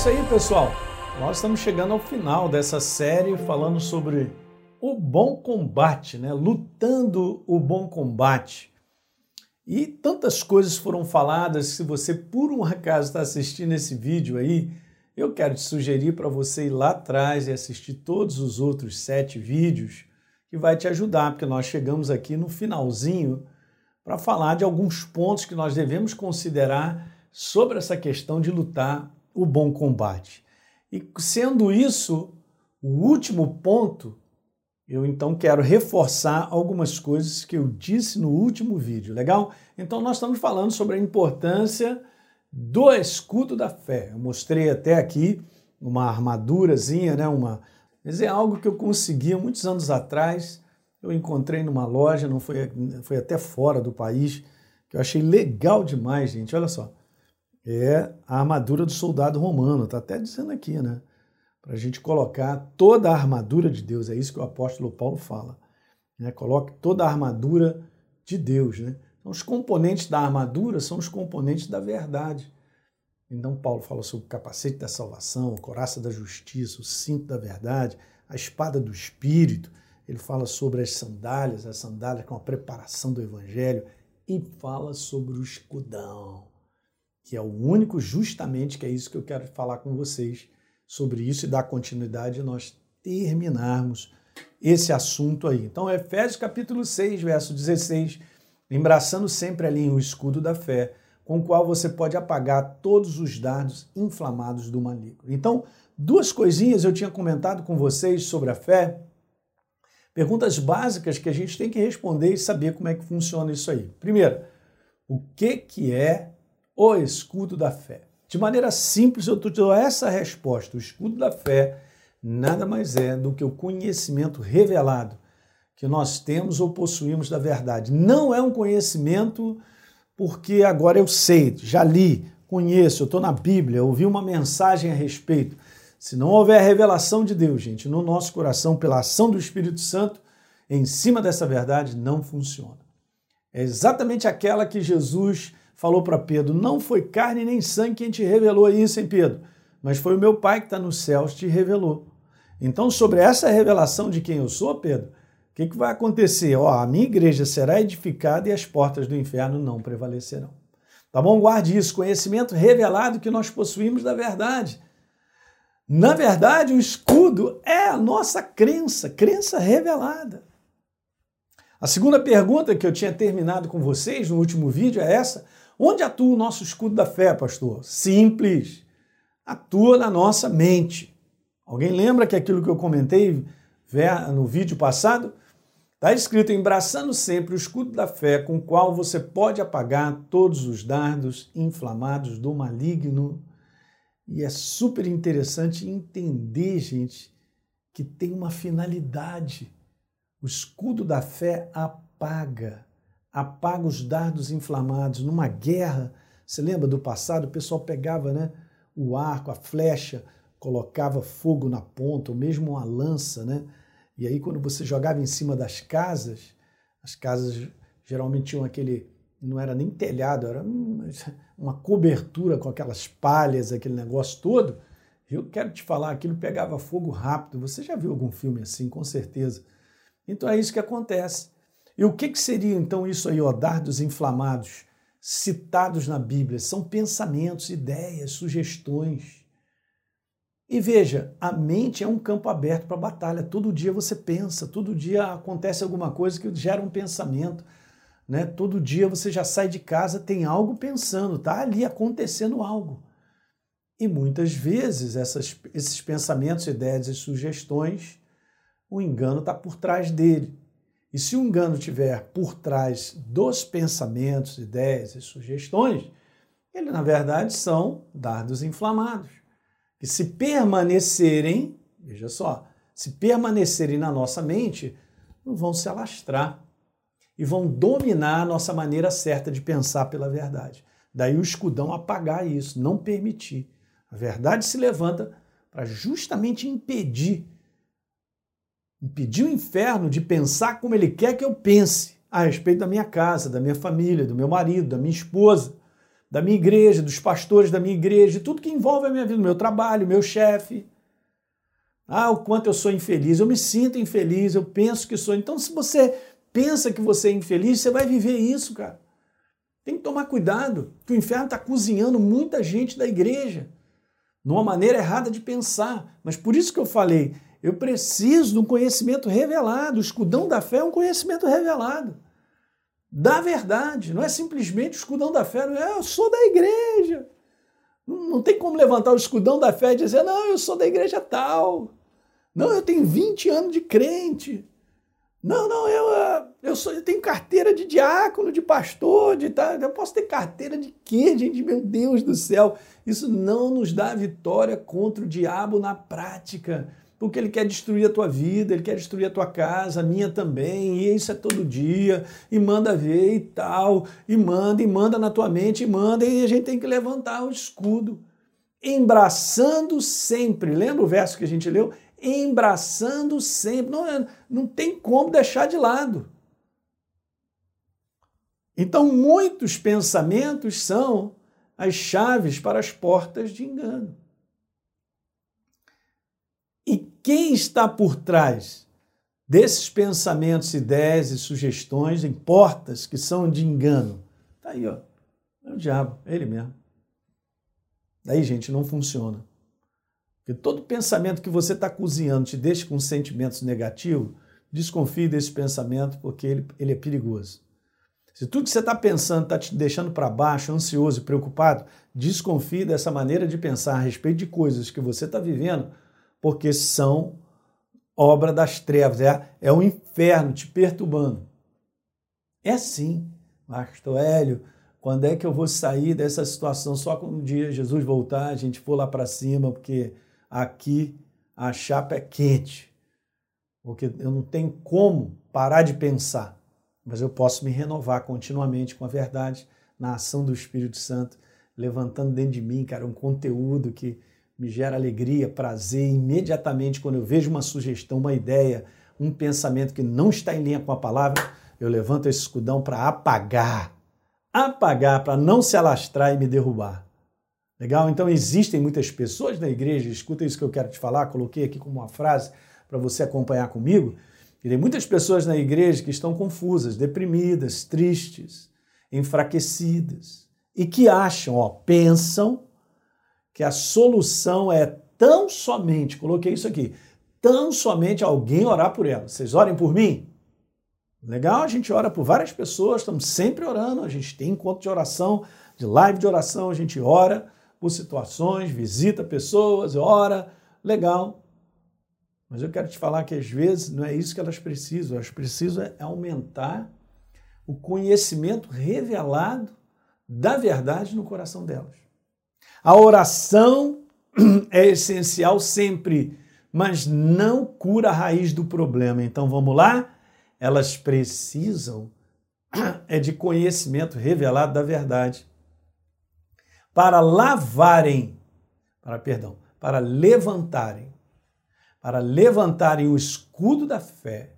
isso aí, pessoal. Nós estamos chegando ao final dessa série falando sobre o bom combate, né? Lutando o bom combate. E tantas coisas foram faladas. Se você por um acaso está assistindo esse vídeo aí, eu quero te sugerir para você ir lá atrás e assistir todos os outros sete vídeos que vai te ajudar, porque nós chegamos aqui no finalzinho para falar de alguns pontos que nós devemos considerar sobre essa questão de lutar o bom combate. E sendo isso o último ponto, eu então quero reforçar algumas coisas que eu disse no último vídeo, legal? Então nós estamos falando sobre a importância do escudo da fé. Eu mostrei até aqui uma armadurazinha, né, uma mas é algo que eu consegui muitos anos atrás. Eu encontrei numa loja, não foi, foi até fora do país, que eu achei legal demais, gente. Olha só é a armadura do soldado romano, está até dizendo aqui, né? Para a gente colocar toda a armadura de Deus, é isso que o apóstolo Paulo fala. Né? Coloque toda a armadura de Deus, né? Então, os componentes da armadura são os componentes da verdade. Então, Paulo fala sobre o capacete da salvação, a coraça da justiça, o cinto da verdade, a espada do espírito. Ele fala sobre as sandálias, as sandálias com a preparação do evangelho e fala sobre o escudão que é o único, justamente, que é isso que eu quero falar com vocês sobre isso e dar continuidade nós terminarmos esse assunto aí. Então, Efésios capítulo 6, verso 16, embraçando sempre ali o escudo da fé, com o qual você pode apagar todos os dardos inflamados do maligno. Então, duas coisinhas eu tinha comentado com vocês sobre a fé, perguntas básicas que a gente tem que responder e saber como é que funciona isso aí. Primeiro, o que, que é o escudo da fé? De maneira simples, eu te dou essa resposta. O escudo da fé nada mais é do que o conhecimento revelado que nós temos ou possuímos da verdade. Não é um conhecimento porque agora eu sei, já li, conheço, eu estou na Bíblia, ouvi uma mensagem a respeito. Se não houver revelação de Deus, gente, no nosso coração, pela ação do Espírito Santo, em cima dessa verdade, não funciona. É exatamente aquela que Jesus falou para Pedro: Não foi carne nem sangue quem te revelou isso, hein, Pedro? Mas foi o meu Pai que está nos céus te revelou. Então, sobre essa revelação de quem eu sou, Pedro, o que, que vai acontecer? Ó, a minha igreja será edificada e as portas do inferno não prevalecerão. Tá bom? Guarde isso, conhecimento revelado que nós possuímos da verdade. Na verdade, o escudo é a nossa crença, crença revelada. A segunda pergunta que eu tinha terminado com vocês no último vídeo é essa: Onde atua o nosso escudo da fé, pastor? Simples. Atua na nossa mente. Alguém lembra que aquilo que eu comentei no vídeo passado? Está escrito: embraçando sempre o escudo da fé, com o qual você pode apagar todos os dardos inflamados do maligno. E é super interessante entender, gente, que tem uma finalidade. O escudo da fé apaga apaga os dardos inflamados. Numa guerra, você lembra do passado? O pessoal pegava né, o arco, a flecha, colocava fogo na ponta, ou mesmo uma lança, né? E aí, quando você jogava em cima das casas, as casas geralmente tinham aquele. Não era nem telhado, era uma cobertura com aquelas palhas, aquele negócio todo. Eu quero te falar, aquilo pegava fogo rápido. Você já viu algum filme assim, com certeza. Então é isso que acontece. E o que, que seria então isso aí, ó, dardos inflamados, citados na Bíblia? São pensamentos, ideias, sugestões. E veja, a mente é um campo aberto para batalha. Todo dia você pensa, todo dia acontece alguma coisa que gera um pensamento. Né? Todo dia você já sai de casa, tem algo pensando, tá ali acontecendo algo. E muitas vezes essas, esses pensamentos, ideias e sugestões, o engano está por trás dele. E se o engano tiver por trás dos pensamentos, ideias e sugestões, ele na verdade são dardos inflamados, que se permanecerem, veja só, se permanecerem na nossa mente, vão se alastrar e vão dominar a nossa maneira certa de pensar pela verdade. Daí o escudão apagar isso, não permitir. A verdade se levanta para justamente impedir impedir o inferno de pensar como ele quer que eu pense a respeito da minha casa, da minha família, do meu marido, da minha esposa, da minha igreja, dos pastores da minha igreja, de tudo que envolve a minha vida, meu trabalho, meu chefe. Ah, o quanto eu sou infeliz, eu me sinto infeliz, eu penso que sou. Então, se você pensa que você é infeliz, você vai viver isso, cara. Tem que tomar cuidado, que o inferno está cozinhando muita gente da igreja, numa maneira errada de pensar. Mas por isso que eu falei, eu preciso de um conhecimento revelado. O escudão da fé é um conhecimento revelado. Da verdade. Não é simplesmente o escudão da fé. É, eu sou da igreja. Não tem como levantar o escudão da fé e dizer, não, eu sou da igreja tal. Não, eu tenho 20 anos de crente. Não, não, eu, ah, eu, sou, eu tenho carteira de diácono, de pastor, de tal. Eu posso ter carteira de quê, gente? Meu Deus do céu. Isso não nos dá vitória contra o diabo na prática porque ele quer destruir a tua vida, ele quer destruir a tua casa, a minha também, e isso é todo dia, e manda ver e tal, e manda, e manda na tua mente, e manda, e a gente tem que levantar o escudo, embraçando sempre, lembra o verso que a gente leu? Embraçando sempre, não, é, não tem como deixar de lado. Então, muitos pensamentos são as chaves para as portas de engano. E quem está por trás desses pensamentos, ideias e sugestões em portas que são de engano? Está aí, ó. É o diabo, é ele mesmo. Daí, gente, não funciona. Porque todo pensamento que você está cozinhando te deixa com sentimentos negativos, desconfie desse pensamento porque ele, ele é perigoso. Se tudo que você está pensando está te deixando para baixo, ansioso e preocupado, desconfie dessa maneira de pensar a respeito de coisas que você está vivendo porque são obra das trevas, é, é o inferno te perturbando. É assim, Pastor Hélio, quando é que eu vou sair dessa situação? Só quando um dia Jesus voltar, a gente for lá para cima, porque aqui a chapa é quente. Porque eu não tenho como parar de pensar, mas eu posso me renovar continuamente com a verdade na ação do Espírito Santo, levantando dentro de mim, cara, um conteúdo que me gera alegria, prazer imediatamente quando eu vejo uma sugestão, uma ideia, um pensamento que não está em linha com a palavra, eu levanto esse escudão para apagar, apagar, para não se alastrar e me derrubar. Legal? Então existem muitas pessoas na igreja, escuta isso que eu quero te falar, coloquei aqui como uma frase para você acompanhar comigo. E tem muitas pessoas na igreja que estão confusas, deprimidas, tristes, enfraquecidas e que acham, ó, pensam que a solução é tão somente, coloquei isso aqui, tão somente alguém orar por ela. Vocês orem por mim? Legal, a gente ora por várias pessoas, estamos sempre orando, a gente tem encontro de oração, de live de oração, a gente ora por situações, visita pessoas, ora, legal. Mas eu quero te falar que às vezes não é isso que elas precisam, elas precisam é aumentar o conhecimento revelado da verdade no coração delas. A oração é essencial sempre, mas não cura a raiz do problema. Então vamos lá? Elas precisam é de conhecimento revelado da verdade para lavarem, para perdão, para levantarem, para levantarem o escudo da fé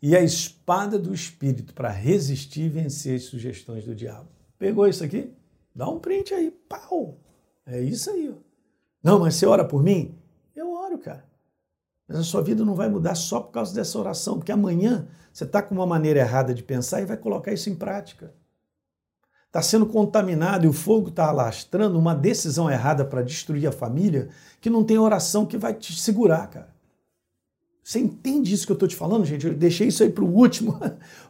e a espada do espírito para resistir e vencer as sugestões do diabo. Pegou isso aqui? Dá um print aí, pau. É isso aí. Ó. Não, mas você ora por mim? Eu oro, cara. Mas a sua vida não vai mudar só por causa dessa oração, porque amanhã você está com uma maneira errada de pensar e vai colocar isso em prática. Está sendo contaminado e o fogo está alastrando uma decisão errada para destruir a família que não tem oração que vai te segurar, cara. Você entende isso que eu estou te falando, gente? Eu deixei isso aí para o último,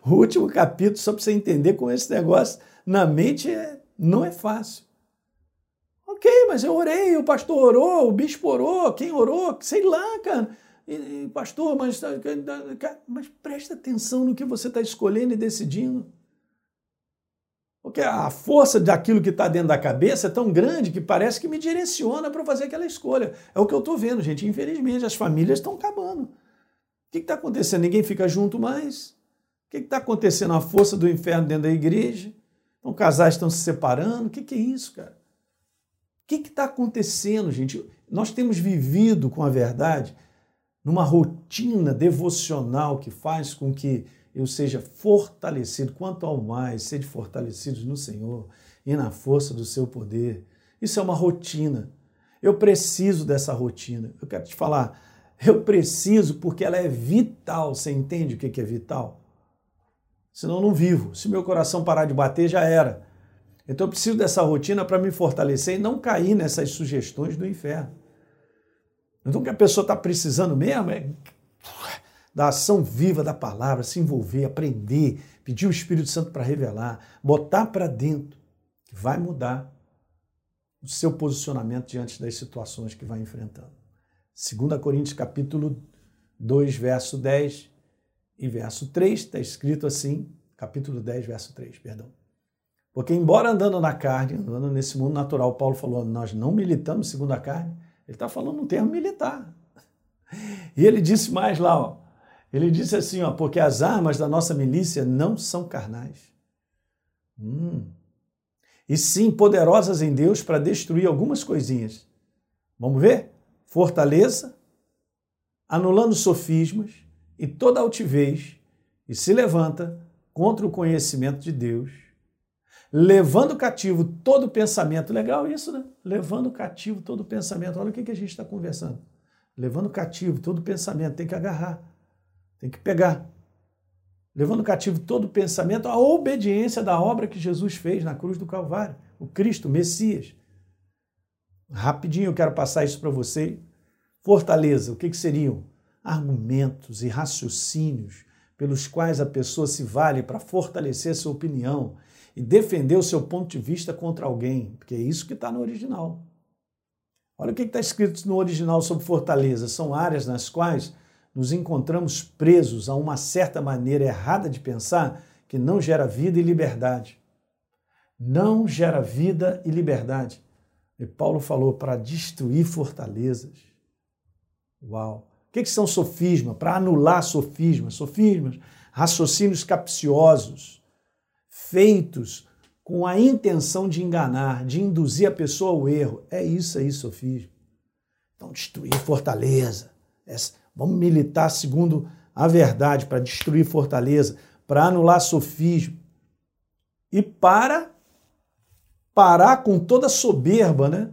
o último capítulo, só para você entender como esse negócio na mente é, não é fácil. Ok, mas eu orei, o pastor orou, o bispo orou, quem orou, sei lá, cara. E, pastor, mas, mas presta atenção no que você está escolhendo e decidindo. Porque a força daquilo que está dentro da cabeça é tão grande que parece que me direciona para fazer aquela escolha. É o que eu estou vendo, gente. Infelizmente, as famílias estão acabando. O que está acontecendo? Ninguém fica junto mais. O que está acontecendo? A força do inferno dentro da igreja. Então, casais estão se separando. O que, que é isso, cara? que está acontecendo, gente? Nós temos vivido com a verdade numa rotina devocional que faz com que eu seja fortalecido, quanto ao mais, sede fortalecidos no Senhor, e na força do seu poder. Isso é uma rotina. Eu preciso dessa rotina. Eu quero te falar, eu preciso porque ela é vital. Você entende o que é vital? Senão não vivo. Se meu coração parar de bater, já era. Então eu preciso dessa rotina para me fortalecer e não cair nessas sugestões do inferno. Então o que a pessoa está precisando mesmo é da ação viva da palavra, se envolver, aprender, pedir o Espírito Santo para revelar, botar para dentro, que vai mudar o seu posicionamento diante das situações que vai enfrentando. 2 Coríntios capítulo 2, verso 10 e verso 3, está escrito assim, capítulo 10, verso 3, perdão. Porque embora andando na carne, andando nesse mundo natural, Paulo falou, nós não militamos segundo a carne, ele está falando um termo militar. E ele disse mais lá, ó, ele disse assim, ó, porque as armas da nossa milícia não são carnais. Hum. E sim poderosas em Deus para destruir algumas coisinhas. Vamos ver? Fortaleza, anulando sofismas e toda altivez, e se levanta contra o conhecimento de Deus, levando cativo todo pensamento. Legal isso, né? Levando cativo todo pensamento. Olha o que, que a gente está conversando. Levando cativo todo pensamento. Tem que agarrar. Tem que pegar. Levando cativo todo pensamento à obediência da obra que Jesus fez na cruz do Calvário. O Cristo, o Messias. Rapidinho eu quero passar isso para você. Fortaleza, o que, que seriam? Argumentos e raciocínios pelos quais a pessoa se vale para fortalecer sua opinião e defender o seu ponto de vista contra alguém, porque é isso que está no original. Olha o que está escrito no original sobre fortaleza. São áreas nas quais nos encontramos presos a uma certa maneira errada de pensar que não gera vida e liberdade. Não gera vida e liberdade. E Paulo falou para destruir fortalezas. Uau! O que, que são sofismas? Para anular sofismas. Sofismas, raciocínios capciosos, feitos com a intenção de enganar, de induzir a pessoa ao erro. É isso aí, sofisma. Então, destruir fortaleza. Vamos militar segundo a verdade para destruir fortaleza, para anular sofismo e para parar com toda soberba, né?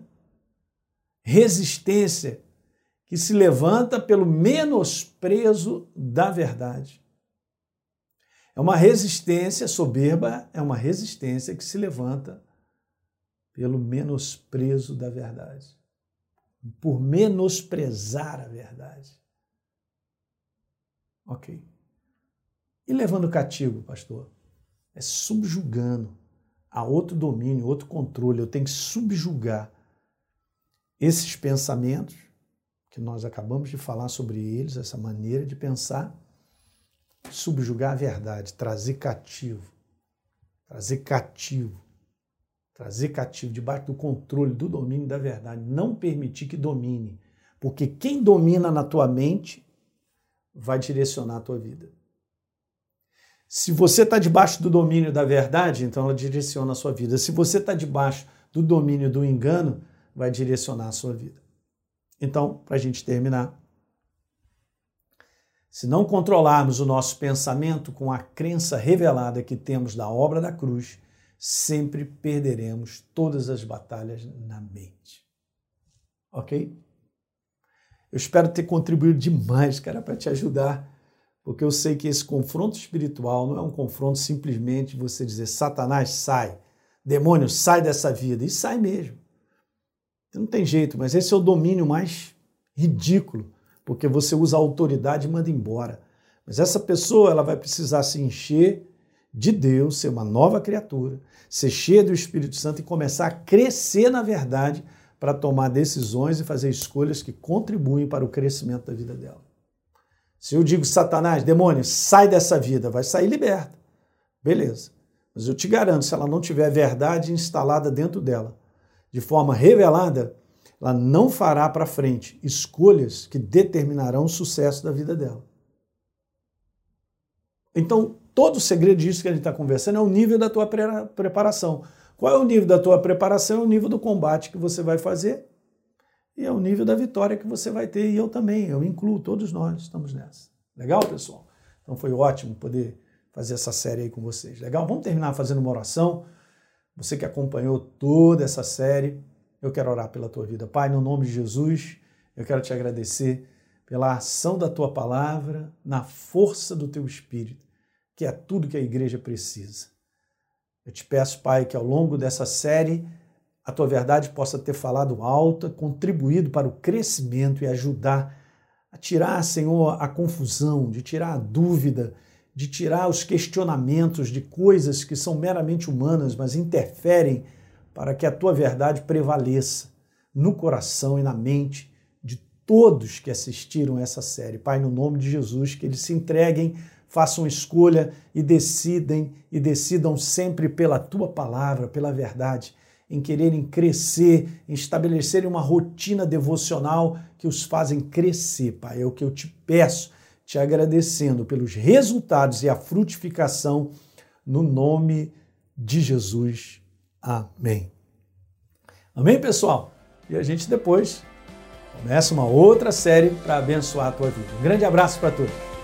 Resistência que se levanta pelo menosprezo da verdade. É uma resistência soberba, é uma resistência que se levanta pelo menosprezo da verdade, por menosprezar a verdade. Ok. E levando cativo, pastor? É subjugando a outro domínio, outro controle. Eu tenho que subjugar esses pensamentos que nós acabamos de falar sobre eles, essa maneira de pensar, subjugar a verdade, trazer cativo, trazer cativo, trazer cativo debaixo do controle, do domínio da verdade, não permitir que domine, porque quem domina na tua mente vai direcionar a tua vida. Se você está debaixo do domínio da verdade, então ela direciona a sua vida. Se você está debaixo do domínio do engano, vai direcionar a sua vida. Então, para a gente terminar, se não controlarmos o nosso pensamento com a crença revelada que temos da obra da cruz, sempre perderemos todas as batalhas na mente. Ok? Eu espero ter contribuído demais, cara, para te ajudar, porque eu sei que esse confronto espiritual não é um confronto simplesmente você dizer Satanás sai, demônio sai dessa vida, e sai mesmo. Não tem jeito, mas esse é o domínio mais ridículo, porque você usa a autoridade e manda embora. Mas essa pessoa ela vai precisar se encher de Deus, ser uma nova criatura, ser cheia do Espírito Santo e começar a crescer na verdade para tomar decisões e fazer escolhas que contribuem para o crescimento da vida dela. Se eu digo, Satanás, demônio, sai dessa vida, vai sair liberta. Beleza. Mas eu te garanto, se ela não tiver verdade instalada dentro dela, de forma revelada, ela não fará para frente escolhas que determinarão o sucesso da vida dela. Então, todo o segredo disso que a gente está conversando é o nível da tua preparação. Qual é o nível da tua preparação? É o nível do combate que você vai fazer e é o nível da vitória que você vai ter. E eu também, eu incluo, todos nós estamos nessa. Legal, pessoal? Então foi ótimo poder fazer essa série aí com vocês. Legal? Vamos terminar fazendo uma oração. Você que acompanhou toda essa série, eu quero orar pela tua vida. Pai, no nome de Jesus, eu quero te agradecer pela ação da tua palavra, na força do teu espírito, que é tudo que a igreja precisa. Eu te peço, Pai, que ao longo dessa série a tua verdade possa ter falado alta, contribuído para o crescimento e ajudar a tirar, Senhor, a confusão, de tirar a dúvida, de tirar os questionamentos de coisas que são meramente humanas, mas interferem para que a tua verdade prevaleça no coração e na mente de todos que assistiram essa série. Pai, no nome de Jesus, que eles se entreguem, façam escolha e decidem e decidam sempre pela tua palavra, pela verdade em quererem crescer, em estabelecerem uma rotina devocional que os fazem crescer, Pai. É o que eu te peço, te agradecendo pelos resultados e a frutificação no nome de Jesus. Amém. Amém, pessoal? E a gente depois começa uma outra série para abençoar a tua vida. Um grande abraço para todos.